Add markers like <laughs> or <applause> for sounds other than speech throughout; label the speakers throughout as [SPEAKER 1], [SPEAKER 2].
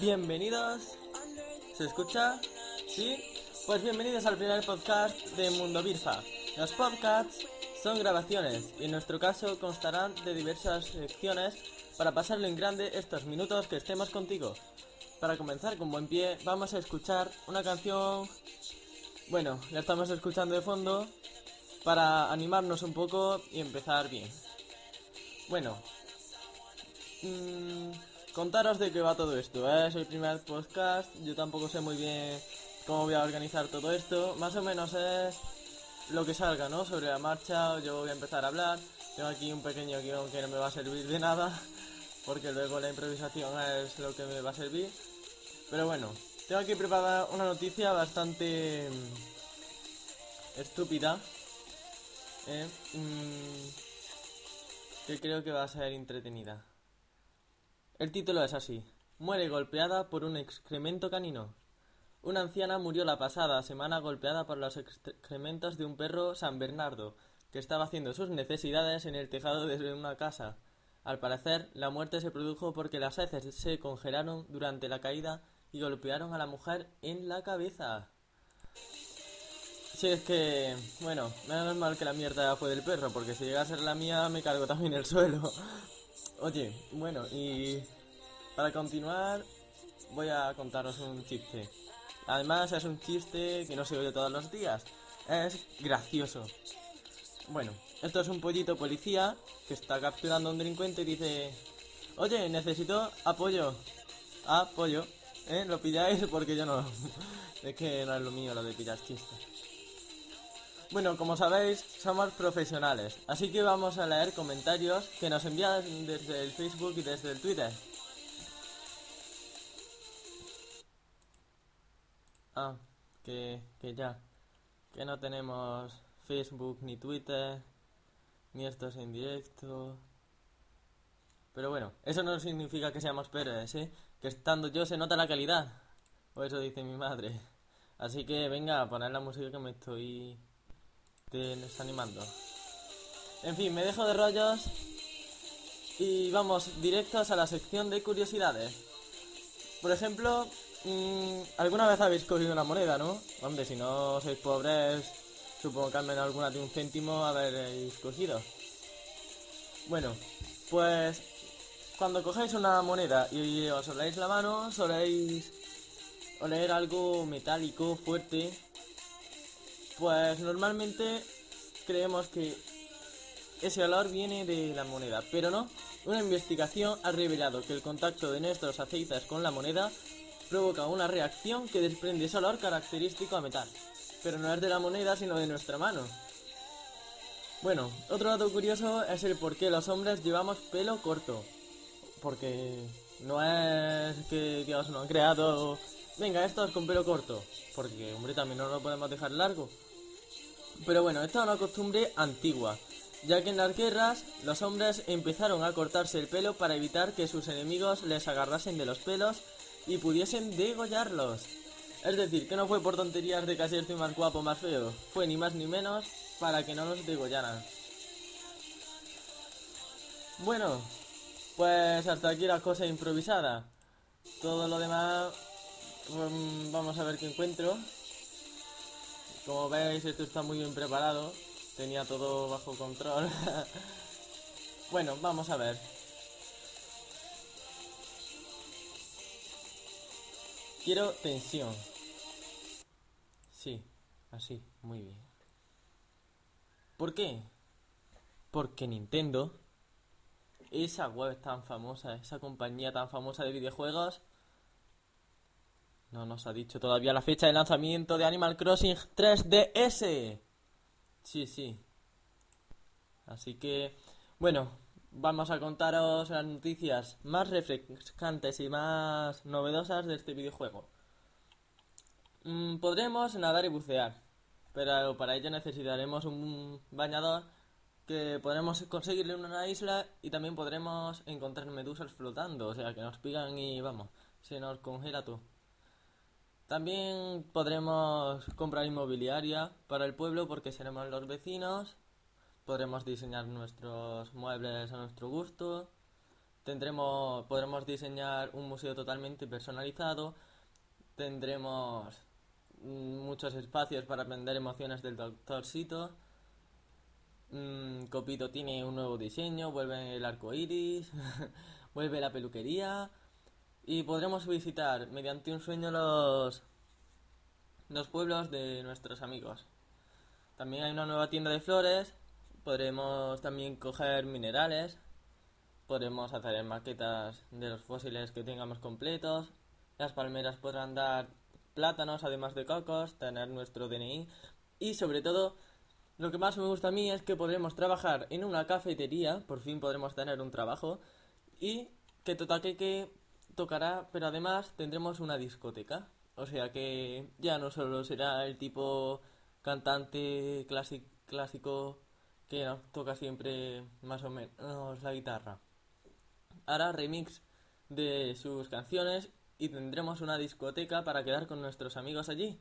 [SPEAKER 1] Bienvenidos. ¿Se escucha? ¿Sí? Pues bienvenidos al primer podcast de Mundo Birfa. Los podcasts son grabaciones y en nuestro caso constarán de diversas secciones para pasarlo en grande estos minutos que estemos contigo. Para comenzar con buen pie, vamos a escuchar una canción. Bueno, la estamos escuchando de fondo para animarnos un poco y empezar bien. Bueno, mmm, contaros de qué va todo esto. ¿eh? Es el primer podcast, yo tampoco sé muy bien cómo voy a organizar todo esto. Más o menos es lo que salga, ¿no? Sobre la marcha, yo voy a empezar a hablar. Tengo aquí un pequeño guion que no me va a servir de nada, <laughs> porque luego la improvisación es lo que me va a servir. Pero bueno, tengo aquí preparada una noticia bastante mm, estúpida, ¿eh? Mm, que creo que va a ser entretenida. El título es así. Muere golpeada por un excremento canino. Una anciana murió la pasada semana golpeada por los excrementos de un perro San Bernardo, que estaba haciendo sus necesidades en el tejado de una casa. Al parecer, la muerte se produjo porque las heces se congelaron durante la caída y golpearon a la mujer en la cabeza. Si es que, bueno, menos mal que la mierda fue del perro, porque si llega a ser la mía me cargo también el suelo. Oye, bueno, y para continuar voy a contaros un chiste. Además es un chiste que no se oye todos los días. Es gracioso. Bueno, esto es un pollito policía que está capturando a un delincuente y dice, oye, necesito apoyo. Apoyo. ¿Eh? Lo pilláis <laughs> porque yo no. <laughs> es que no es lo mío lo de pillar chistes. Bueno, como sabéis, somos profesionales, así que vamos a leer comentarios que nos envían desde el Facebook y desde el Twitter. Ah, que, que ya, que no tenemos Facebook ni Twitter, ni estos en directo. Pero bueno, eso no significa que seamos peores, ¿eh? Que estando yo se nota la calidad. O eso dice mi madre. Así que venga, a poner la música que me estoy desanimando. En fin, me dejo de rollos y vamos directos a la sección de curiosidades. Por ejemplo, mmm, alguna vez habéis cogido una moneda, ¿no? Hombre, si no sois pobres, supongo que al menos alguna de un céntimo habréis cogido. Bueno, pues cuando cogéis una moneda y os oléis la mano, soléis oler algo metálico, fuerte. Pues normalmente creemos que ese olor viene de la moneda, pero no. Una investigación ha revelado que el contacto de nuestros aceites con la moneda provoca una reacción que desprende ese olor característico a metal. Pero no es de la moneda, sino de nuestra mano. Bueno, otro dato curioso es el por qué los hombres llevamos pelo corto porque no es que Dios no ha creado, venga, esto es con pelo corto, porque, hombre, también no lo podemos dejar largo. Pero bueno, esta es una costumbre antigua, ya que en las guerras los hombres empezaron a cortarse el pelo para evitar que sus enemigos les agarrasen de los pelos y pudiesen degollarlos. Es decir, que no fue por tonterías de así estoy más guapo, más feo, fue ni más ni menos para que no nos degollaran. Bueno, pues hasta aquí las cosas improvisadas. Todo lo demás, pues, vamos a ver qué encuentro. Como veis, esto está muy bien preparado. Tenía todo bajo control. <laughs> bueno, vamos a ver. Quiero tensión. Sí, así, muy bien. ¿Por qué? Porque Nintendo esa web tan famosa, esa compañía tan famosa de videojuegos, no nos ha dicho todavía la fecha de lanzamiento de Animal Crossing 3DS. Sí, sí. Así que, bueno, vamos a contaros las noticias más refrescantes y más novedosas de este videojuego. Mm, podremos nadar y bucear, pero para ello necesitaremos un bañador que podremos conseguirle una isla y también podremos encontrar medusas flotando, o sea, que nos pigan y vamos, se nos congela todo. También podremos comprar inmobiliaria para el pueblo porque seremos los vecinos. Podremos diseñar nuestros muebles a nuestro gusto. tendremos, podremos diseñar un museo totalmente personalizado, tendremos muchos espacios para aprender emociones del Doctor Sito. Mm, Copito tiene un nuevo diseño, vuelve el arco iris, <laughs> vuelve la peluquería y podremos visitar mediante un sueño los, los pueblos de nuestros amigos. También hay una nueva tienda de flores, podremos también coger minerales, podremos hacer maquetas de los fósiles que tengamos completos, las palmeras podrán dar plátanos además de cocos, tener nuestro DNI y sobre todo lo que más me gusta a mí es que podremos trabajar en una cafetería, por fin podremos tener un trabajo. Y que Totaqueque tocará, pero además tendremos una discoteca. O sea que ya no solo será el tipo cantante clásico que toca siempre más o menos la guitarra. Hará remix de sus canciones y tendremos una discoteca para quedar con nuestros amigos allí.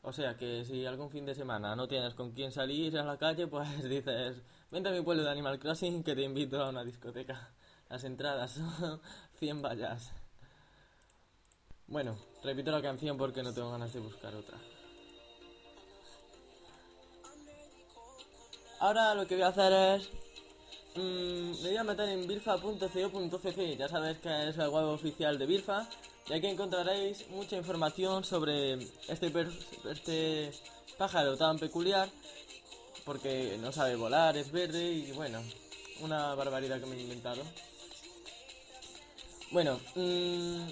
[SPEAKER 1] O sea que si algún fin de semana no tienes con quién salir a la calle, pues <laughs> dices, vente a mi pueblo de Animal Crossing que te invito a una discoteca. Las entradas son <laughs> 100 vallas. Bueno, repito la canción porque no tengo ganas de buscar otra. Ahora lo que voy a hacer es... Mmm, me voy a meter en birfa.co.cc, ya sabes que es el web oficial de Birfa, y aquí encontraréis mucha información sobre este, este pájaro tan peculiar, porque no sabe volar, es verde y bueno, una barbaridad que me he inventado. Bueno, mmm,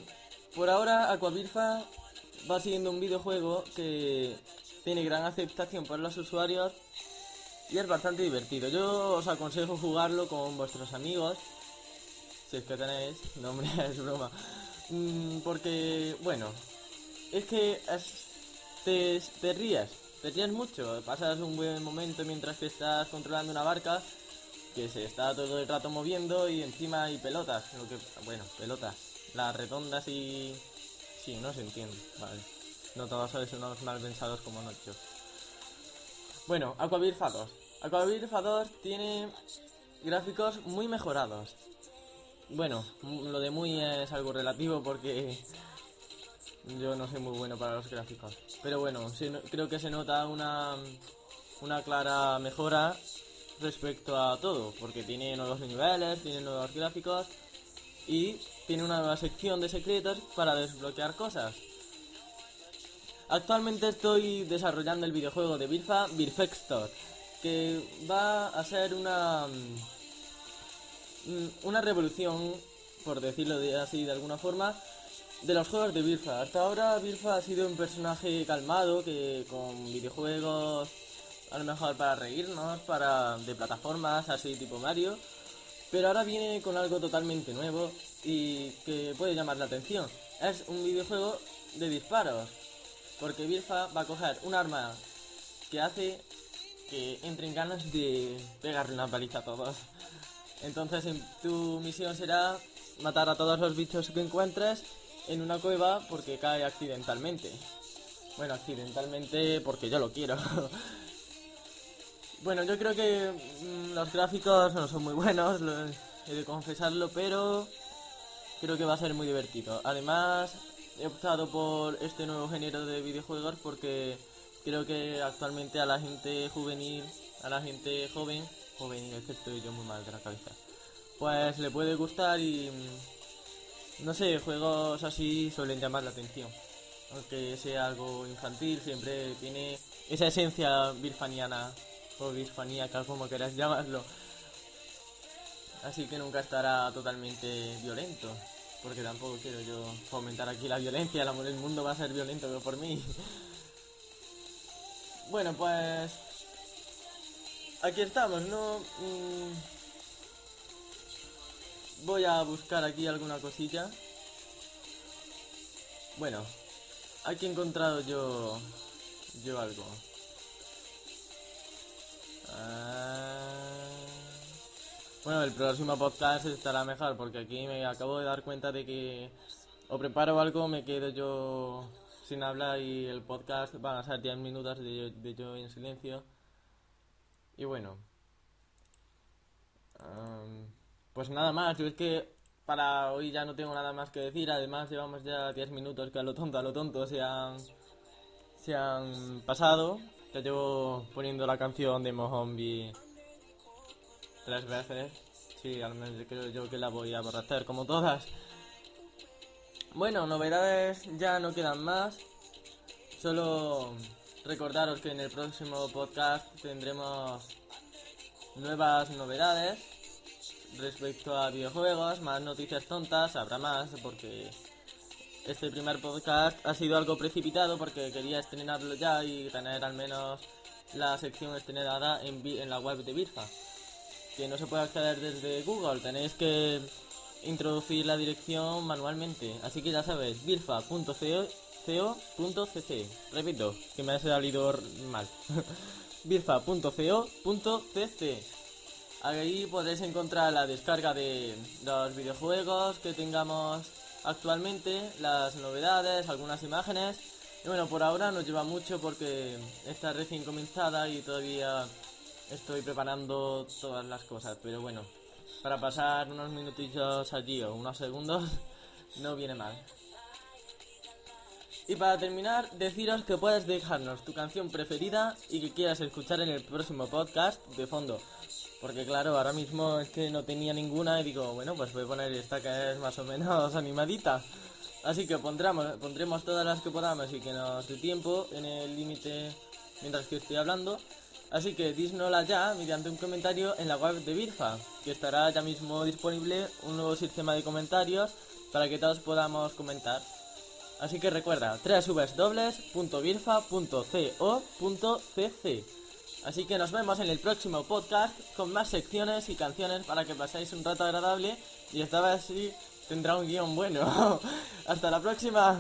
[SPEAKER 1] por ahora Aquabirfa va siguiendo un videojuego que tiene gran aceptación por los usuarios y es bastante divertido. Yo os aconsejo jugarlo con vuestros amigos, si es que tenéis, <laughs> no hombre, es broma. Mm, porque, bueno, es que te, te ríes, te ríes mucho, pasas un buen momento mientras que estás controlando una barca que se está todo el rato moviendo y encima hay pelotas, lo que, bueno, pelotas, las redondas y... Sí, no se entiende, vale. No todos sois unos mal pensados como Nocho. Bueno, Aquavir Fados. Aquavir Fados tiene gráficos muy mejorados. Bueno, lo de muy es algo relativo porque <laughs> yo no soy muy bueno para los gráficos. Pero bueno, creo que se nota una, una clara mejora respecto a todo, porque tiene nuevos niveles, tiene nuevos gráficos y tiene una nueva sección de secretos para desbloquear cosas. Actualmente estoy desarrollando el videojuego de Birfa, Birfextor, que va a ser una mm, una revolución, por decirlo de así de alguna forma, de los juegos de Birfa. Hasta ahora Birfa ha sido un personaje calmado que con videojuegos a lo mejor para reírnos, para de plataformas así tipo Mario, pero ahora viene con algo totalmente nuevo y que puede llamar la atención. Es un videojuego de disparos, porque Birfa va a coger un arma que hace que entren ganas de pegarle una paliza a todos. Entonces tu misión será matar a todos los bichos que encuentres en una cueva porque cae accidentalmente. Bueno, accidentalmente porque yo lo quiero. <laughs> Bueno, yo creo que mm, los gráficos no son muy <laughs> buenos, he de confesarlo, pero creo que va a ser muy divertido. Además, he optado por este nuevo género de videojuegos porque creo que actualmente a la gente juvenil, a la gente joven, juvenil, es que yo muy mal de la cabeza, pues le puede gustar y mm, no sé, juegos así suelen llamar la atención. Aunque sea algo infantil, siempre tiene esa esencia birfaniana o bisfaníaca, como queráis llamarlo. Así que nunca estará totalmente violento, porque tampoco quiero yo fomentar aquí la violencia, el, el mundo va a ser violento por mí. bueno, pues aquí estamos, ¿no? Mm, voy a buscar aquí alguna cosilla. Bueno, aquí he encontrado yo yo algo. Ah. Bueno, el próximo podcast estará mejor porque aquí me acabo de dar cuenta de que o preparo algo, me quedo yo sin hablar y el podcast van a ser 10 minutos de, yo en silencio. Y bueno, pues nada más, yo es que para hoy ya no tengo nada más que decir, además llevamos ya 10 minutos que a lo tonto, a lo tonto se han, se han pasado. Ya llevo poniendo la canción de Mohombi tres veces. Sí, al menos creo yo que la voy a borrar como todas. Bueno, novedades ya no quedan más. Solo recordaros que en el próximo podcast tendremos nuevas novedades respecto a videojuegos, más noticias tontas, habrá más porque este primer podcast ha sido algo precipitado porque quería estrenarlo ya y tener al menos la sección estrenada en, la web de Birfa, que no se puede acceder desde Google, tenéis que introducir la dirección manualmente, así que ya sabes, birfa.co.cc, repito, que me ha salido mal, <laughs> birfa.co.cc. Ahí podréis encontrar la descarga de los videojuegos que tengamos actualmente, las novedades, algunas imágenes. Y bueno, por ahora no lleva mucho porque está recién comenzada y todavía estoy preparando todas las cosas. Pero bueno, para pasar unos minutillos allí o unos segundos <laughs> no viene mal. Y para terminar, deciros que puedes dejarnos tu canción preferida y que quieras escuchar en el próximo podcast de fondo. Porque claro, ahora mismo es que no tenía ninguna y digo, bueno, pues voy a poner esta que es más o menos <laughs> animadita. Así que pondremos, pondremos todas las que podamos y que nos dé tiempo en el límite mientras que estoy hablando. Así que dísnosla ya mediante un comentario en la web de Birfa, que estará ya mismo disponible un nuevo sistema de comentarios para que todos podamos comentar. Así que recuerda, www.birfa.co.cc Así que nos vemos en el próximo podcast con más secciones y canciones para que paséis un rato agradable y esta vez sí tendrá un guion bueno. <laughs> Hasta la próxima.